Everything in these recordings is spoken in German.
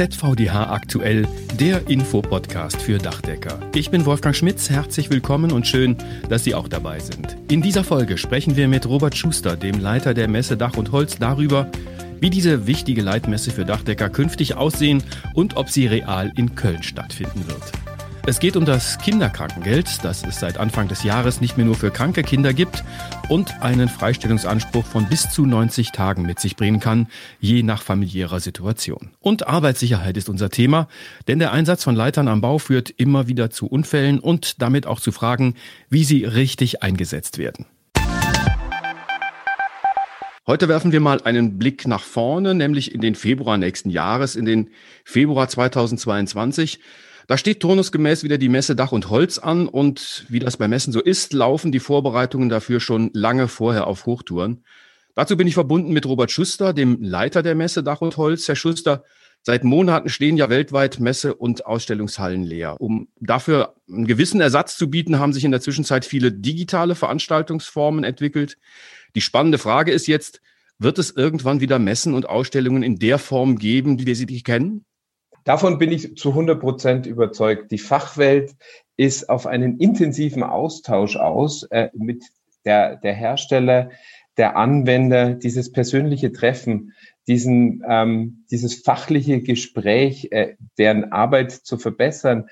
ZVDH aktuell, der Infopodcast für Dachdecker. Ich bin Wolfgang Schmitz, herzlich willkommen und schön, dass Sie auch dabei sind. In dieser Folge sprechen wir mit Robert Schuster, dem Leiter der Messe Dach und Holz, darüber, wie diese wichtige Leitmesse für Dachdecker künftig aussehen und ob sie real in Köln stattfinden wird. Es geht um das Kinderkrankengeld, das es seit Anfang des Jahres nicht mehr nur für kranke Kinder gibt und einen Freistellungsanspruch von bis zu 90 Tagen mit sich bringen kann, je nach familiärer Situation. Und Arbeitssicherheit ist unser Thema, denn der Einsatz von Leitern am Bau führt immer wieder zu Unfällen und damit auch zu Fragen, wie sie richtig eingesetzt werden. Heute werfen wir mal einen Blick nach vorne, nämlich in den Februar nächsten Jahres, in den Februar 2022. Da steht turnusgemäß wieder die Messe Dach und Holz an und wie das bei Messen so ist, laufen die Vorbereitungen dafür schon lange vorher auf Hochtouren. Dazu bin ich verbunden mit Robert Schuster, dem Leiter der Messe Dach und Holz. Herr Schuster, seit Monaten stehen ja weltweit Messe- und Ausstellungshallen leer. Um dafür einen gewissen Ersatz zu bieten, haben sich in der Zwischenzeit viele digitale Veranstaltungsformen entwickelt. Die spannende Frage ist jetzt, wird es irgendwann wieder Messen und Ausstellungen in der Form geben, wie wir sie kennen? Davon bin ich zu 100 Prozent überzeugt. Die Fachwelt ist auf einen intensiven Austausch aus äh, mit der, der Hersteller, der Anwender, dieses persönliche Treffen, diesen, ähm, dieses fachliche Gespräch, äh, deren Arbeit zu verbessern,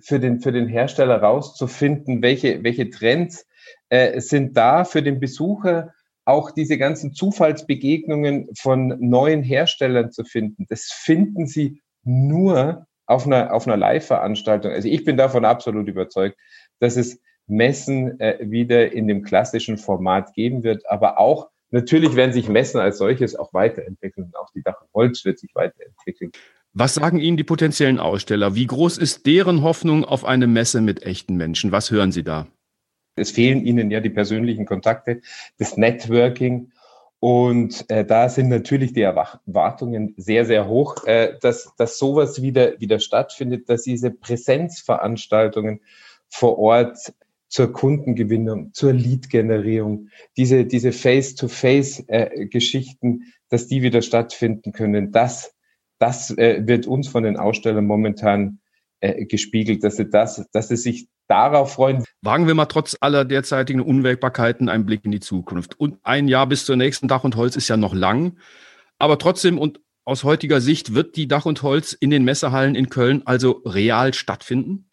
für den, für den Hersteller rauszufinden, welche, welche Trends äh, sind da für den Besucher, auch diese ganzen Zufallsbegegnungen von neuen Herstellern zu finden. Das finden Sie nur auf einer, auf einer Live-Veranstaltung. Also ich bin davon absolut überzeugt, dass es Messen äh, wieder in dem klassischen Format geben wird, aber auch natürlich werden sich Messen als solches auch weiterentwickeln. Auch die Dach Holz wird sich weiterentwickeln. Was sagen Ihnen die potenziellen Aussteller? Wie groß ist deren Hoffnung auf eine Messe mit echten Menschen? Was hören Sie da? Es fehlen ihnen ja die persönlichen Kontakte, das Networking. Und äh, da sind natürlich die Erwartungen sehr, sehr hoch, äh, dass, dass sowas wieder, wieder stattfindet, dass diese Präsenzveranstaltungen vor Ort zur Kundengewinnung, zur Lead-Generierung, diese, diese Face-to-Face-Geschichten, äh, dass die wieder stattfinden können. Das, das äh, wird uns von den Ausstellern momentan äh, gespiegelt, dass sie das, dass sie sich darauf freuen. Wagen wir mal trotz aller derzeitigen Unwägbarkeiten einen Blick in die Zukunft. Und ein Jahr bis zur nächsten Dach und Holz ist ja noch lang. Aber trotzdem und aus heutiger Sicht wird die Dach und Holz in den Messehallen in Köln also real stattfinden?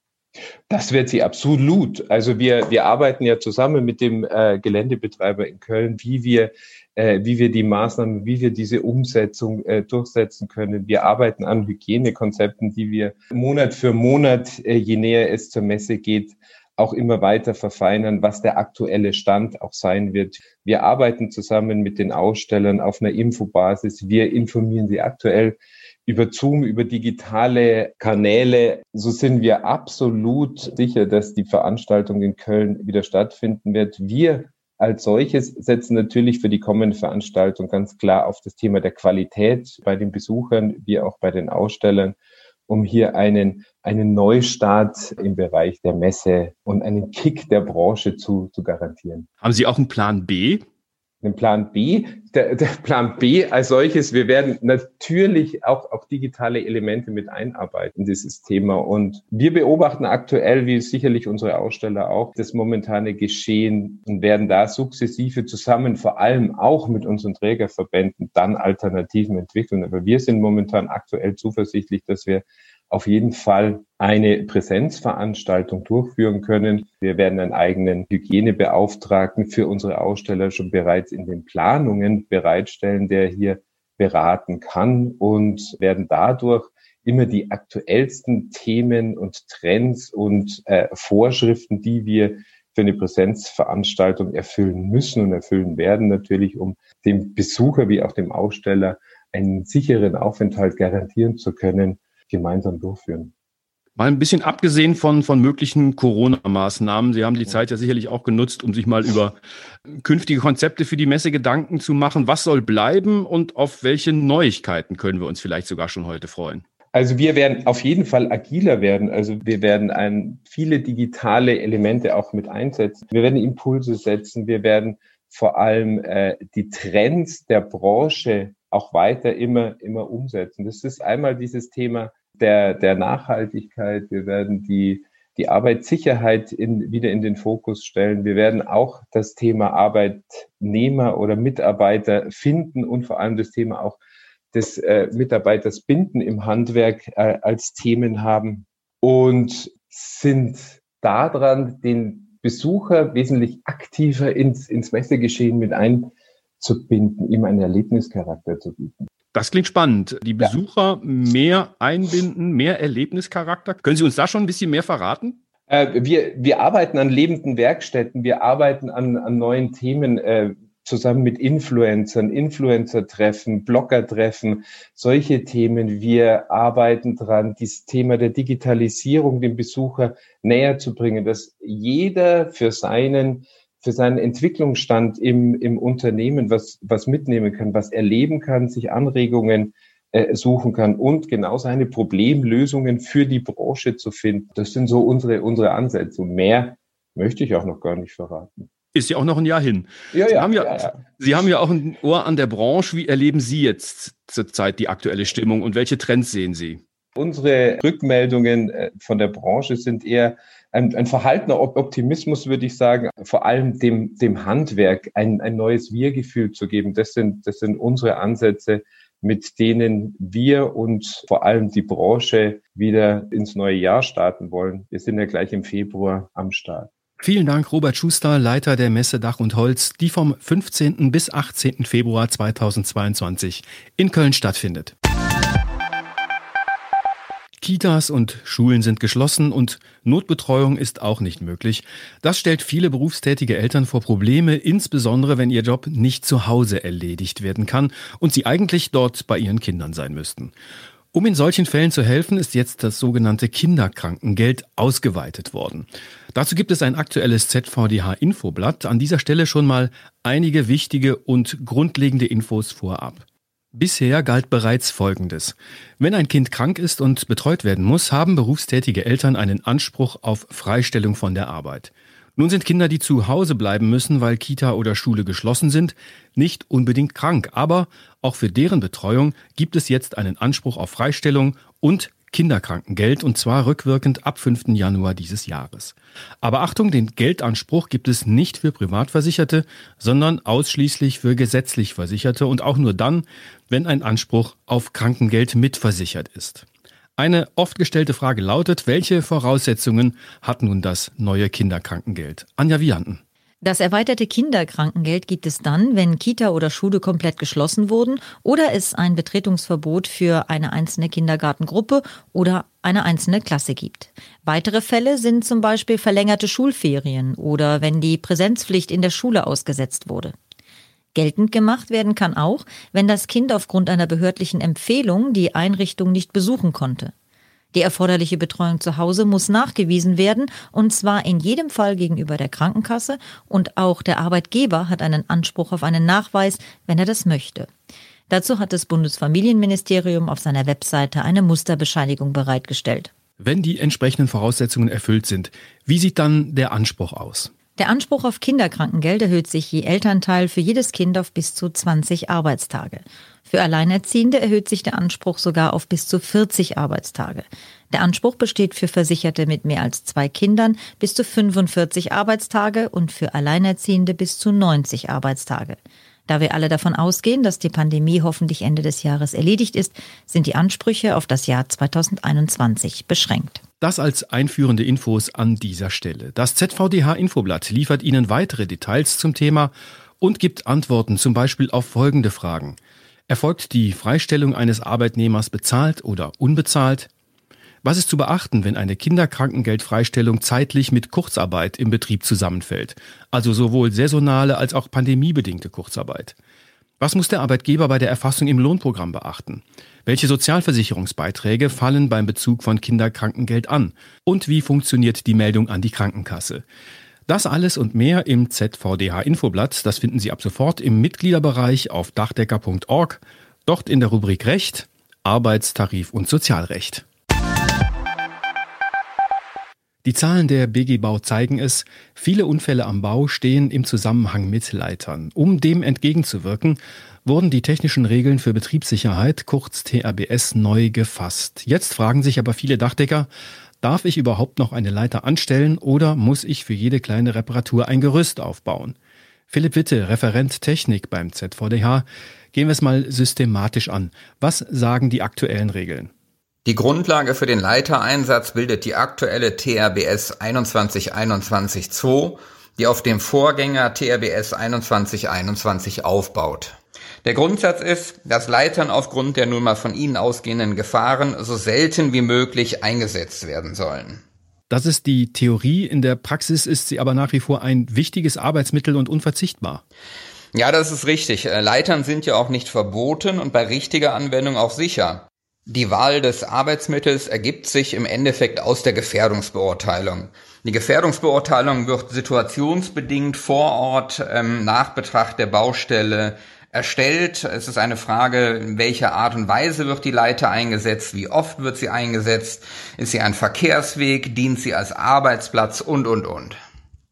Das wird sie absolut. Also wir, wir arbeiten ja zusammen mit dem äh, Geländebetreiber in Köln, wie wir, äh, wie wir die Maßnahmen, wie wir diese Umsetzung äh, durchsetzen können. Wir arbeiten an Hygienekonzepten, die wir Monat für Monat, äh, je näher es zur Messe geht, auch immer weiter verfeinern, was der aktuelle Stand auch sein wird. Wir arbeiten zusammen mit den Ausstellern auf einer Infobasis. Wir informieren sie aktuell über Zoom, über digitale Kanäle. So sind wir absolut sicher, dass die Veranstaltung in Köln wieder stattfinden wird. Wir als solches setzen natürlich für die kommende Veranstaltung ganz klar auf das Thema der Qualität bei den Besuchern wie auch bei den Ausstellern, um hier einen, einen Neustart im Bereich der Messe und einen Kick der Branche zu, zu garantieren. Haben Sie auch einen Plan B? Einen Plan B. Der, der, Plan B als solches, wir werden natürlich auch, auch digitale Elemente mit einarbeiten, dieses Thema. Und wir beobachten aktuell, wie sicherlich unsere Aussteller auch, das momentane Geschehen und werden da sukzessive zusammen, vor allem auch mit unseren Trägerverbänden, dann Alternativen entwickeln. Aber wir sind momentan aktuell zuversichtlich, dass wir auf jeden Fall eine Präsenzveranstaltung durchführen können. Wir werden einen eigenen Hygienebeauftragten für unsere Aussteller schon bereits in den Planungen bereitstellen, der hier beraten kann und werden dadurch immer die aktuellsten Themen und Trends und äh, Vorschriften, die wir für eine Präsenzveranstaltung erfüllen müssen und erfüllen werden, natürlich, um dem Besucher wie auch dem Aussteller einen sicheren Aufenthalt garantieren zu können, gemeinsam durchführen. Mal ein bisschen abgesehen von, von möglichen Corona-Maßnahmen. Sie haben die Zeit ja sicherlich auch genutzt, um sich mal über künftige Konzepte für die Messe Gedanken zu machen. Was soll bleiben und auf welche Neuigkeiten können wir uns vielleicht sogar schon heute freuen? Also wir werden auf jeden Fall agiler werden. Also wir werden ein, viele digitale Elemente auch mit einsetzen. Wir werden Impulse setzen. Wir werden vor allem äh, die Trends der Branche auch weiter immer, immer umsetzen. Das ist einmal dieses Thema der, der Nachhaltigkeit. Wir werden die, die Arbeitssicherheit in, wieder in den Fokus stellen. Wir werden auch das Thema Arbeitnehmer oder Mitarbeiter finden und vor allem das Thema auch des äh, Mitarbeiters binden im Handwerk äh, als Themen haben und sind daran, den Besucher wesentlich aktiver ins, ins Messegeschehen mit einzubinden, ihm einen Erlebnischarakter zu bieten. Das klingt spannend. Die Besucher ja. mehr einbinden, mehr Erlebnischarakter. Können Sie uns da schon ein bisschen mehr verraten? Äh, wir, wir arbeiten an lebenden Werkstätten, wir arbeiten an, an neuen Themen. Äh, zusammen mit Influencern, Influencer-Treffen, Blogger-Treffen, solche Themen. Wir arbeiten dran, dieses Thema der Digitalisierung dem Besucher näher zu bringen, dass jeder für seinen für seinen Entwicklungsstand im, im Unternehmen was, was mitnehmen kann, was erleben kann, sich Anregungen äh, suchen kann und genau seine Problemlösungen für die Branche zu finden. Das sind so unsere, unsere Ansätze. Und mehr möchte ich auch noch gar nicht verraten. Ist ja auch noch ein Jahr hin. Ja, Sie, ja, haben ja, ja, Sie haben ja auch ein Ohr an der Branche. Wie erleben Sie jetzt zurzeit die aktuelle Stimmung und welche Trends sehen Sie? Unsere Rückmeldungen äh, von der Branche sind eher ein, ein verhaltener Optimismus, würde ich sagen, vor allem dem, dem Handwerk ein, ein neues Wir-Gefühl zu geben. Das sind, das sind unsere Ansätze, mit denen wir und vor allem die Branche wieder ins neue Jahr starten wollen. Wir sind ja gleich im Februar am Start. Vielen Dank, Robert Schuster, Leiter der Messe Dach und Holz, die vom 15. bis 18. Februar 2022 in Köln stattfindet. Kitas und Schulen sind geschlossen und Notbetreuung ist auch nicht möglich. Das stellt viele berufstätige Eltern vor Probleme, insbesondere wenn ihr Job nicht zu Hause erledigt werden kann und sie eigentlich dort bei ihren Kindern sein müssten. Um in solchen Fällen zu helfen, ist jetzt das sogenannte Kinderkrankengeld ausgeweitet worden. Dazu gibt es ein aktuelles ZVDH-Infoblatt. An dieser Stelle schon mal einige wichtige und grundlegende Infos vorab. Bisher galt bereits Folgendes. Wenn ein Kind krank ist und betreut werden muss, haben berufstätige Eltern einen Anspruch auf Freistellung von der Arbeit. Nun sind Kinder, die zu Hause bleiben müssen, weil Kita oder Schule geschlossen sind, nicht unbedingt krank, aber auch für deren Betreuung gibt es jetzt einen Anspruch auf Freistellung und Kinderkrankengeld und zwar rückwirkend ab 5. Januar dieses Jahres. Aber Achtung, den Geldanspruch gibt es nicht für Privatversicherte, sondern ausschließlich für gesetzlich Versicherte und auch nur dann, wenn ein Anspruch auf Krankengeld mitversichert ist. Eine oft gestellte Frage lautet, welche Voraussetzungen hat nun das neue Kinderkrankengeld? Anja Vianten. Das erweiterte Kinderkrankengeld gibt es dann, wenn Kita oder Schule komplett geschlossen wurden oder es ein Betretungsverbot für eine einzelne Kindergartengruppe oder eine einzelne Klasse gibt. Weitere Fälle sind zum Beispiel verlängerte Schulferien oder wenn die Präsenzpflicht in der Schule ausgesetzt wurde. Geltend gemacht werden kann auch, wenn das Kind aufgrund einer behördlichen Empfehlung die Einrichtung nicht besuchen konnte. Die erforderliche Betreuung zu Hause muss nachgewiesen werden, und zwar in jedem Fall gegenüber der Krankenkasse, und auch der Arbeitgeber hat einen Anspruch auf einen Nachweis, wenn er das möchte. Dazu hat das Bundesfamilienministerium auf seiner Webseite eine Musterbescheinigung bereitgestellt. Wenn die entsprechenden Voraussetzungen erfüllt sind, wie sieht dann der Anspruch aus? Der Anspruch auf Kinderkrankengeld erhöht sich je Elternteil für jedes Kind auf bis zu 20 Arbeitstage. Für Alleinerziehende erhöht sich der Anspruch sogar auf bis zu 40 Arbeitstage. Der Anspruch besteht für Versicherte mit mehr als zwei Kindern bis zu 45 Arbeitstage und für Alleinerziehende bis zu 90 Arbeitstage. Da wir alle davon ausgehen, dass die Pandemie hoffentlich Ende des Jahres erledigt ist, sind die Ansprüche auf das Jahr 2021 beschränkt. Das als einführende Infos an dieser Stelle. Das ZVDH Infoblatt liefert Ihnen weitere Details zum Thema und gibt Antworten zum Beispiel auf folgende Fragen. Erfolgt die Freistellung eines Arbeitnehmers bezahlt oder unbezahlt? Was ist zu beachten, wenn eine Kinderkrankengeldfreistellung zeitlich mit Kurzarbeit im Betrieb zusammenfällt? Also sowohl saisonale als auch pandemiebedingte Kurzarbeit. Was muss der Arbeitgeber bei der Erfassung im Lohnprogramm beachten? Welche Sozialversicherungsbeiträge fallen beim Bezug von Kinderkrankengeld an? Und wie funktioniert die Meldung an die Krankenkasse? Das alles und mehr im ZVDH Infoblatt, das finden Sie ab sofort im Mitgliederbereich auf dachdecker.org, dort in der Rubrik Recht, Arbeitstarif und Sozialrecht. Die Zahlen der BG Bau zeigen es, viele Unfälle am Bau stehen im Zusammenhang mit Leitern. Um dem entgegenzuwirken, wurden die technischen Regeln für Betriebssicherheit, kurz TRBS, neu gefasst. Jetzt fragen sich aber viele Dachdecker, darf ich überhaupt noch eine Leiter anstellen oder muss ich für jede kleine Reparatur ein Gerüst aufbauen? Philipp Witte, Referent Technik beim ZVDH. Gehen wir es mal systematisch an. Was sagen die aktuellen Regeln? Die Grundlage für den Leitereinsatz bildet die aktuelle TRBS 2121-2, die auf dem Vorgänger TRBS 2121 aufbaut. Der Grundsatz ist, dass Leitern aufgrund der nun mal von ihnen ausgehenden Gefahren so selten wie möglich eingesetzt werden sollen. Das ist die Theorie, in der Praxis ist sie aber nach wie vor ein wichtiges Arbeitsmittel und unverzichtbar. Ja, das ist richtig. Äh, Leitern sind ja auch nicht verboten und bei richtiger Anwendung auch sicher. Die Wahl des Arbeitsmittels ergibt sich im Endeffekt aus der Gefährdungsbeurteilung. Die Gefährdungsbeurteilung wird situationsbedingt vor Ort ähm, nach Betracht der Baustelle erstellt. Es ist eine Frage, in welcher Art und Weise wird die Leiter eingesetzt, wie oft wird sie eingesetzt, ist sie ein Verkehrsweg, dient sie als Arbeitsplatz und, und, und.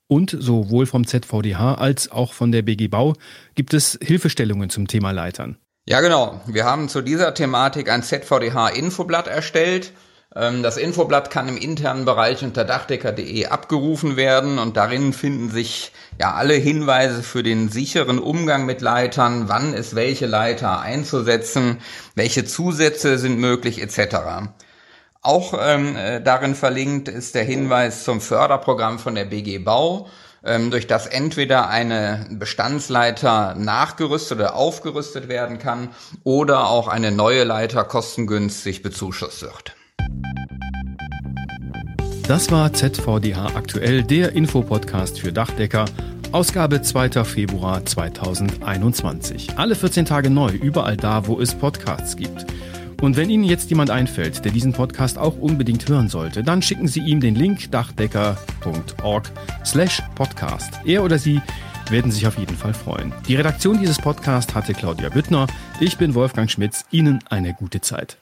Und sowohl vom ZVDH als auch von der BG Bau gibt es Hilfestellungen zum Thema Leitern. Ja, genau. Wir haben zu dieser Thematik ein ZVDH-Infoblatt erstellt. Ähm, das Infoblatt kann im internen Bereich unter dachdecker.de abgerufen werden und darin finden sich ja alle Hinweise für den sicheren Umgang mit Leitern, wann ist welche Leiter einzusetzen, welche Zusätze sind möglich etc. Auch ähm, äh, darin verlinkt ist der Hinweis zum Förderprogramm von der BG Bau durch das entweder eine Bestandsleiter nachgerüstet oder aufgerüstet werden kann oder auch eine neue Leiter kostengünstig bezuschusst wird. Das war ZVDH aktuell, der Infopodcast für Dachdecker. Ausgabe 2. Februar 2021. Alle 14 Tage neu, überall da, wo es Podcasts gibt. Und wenn Ihnen jetzt jemand einfällt, der diesen Podcast auch unbedingt hören sollte, dann schicken Sie ihm den Link dachdecker.org slash podcast. Er oder sie werden sich auf jeden Fall freuen. Die Redaktion dieses Podcasts hatte Claudia Büttner. Ich bin Wolfgang Schmitz. Ihnen eine gute Zeit.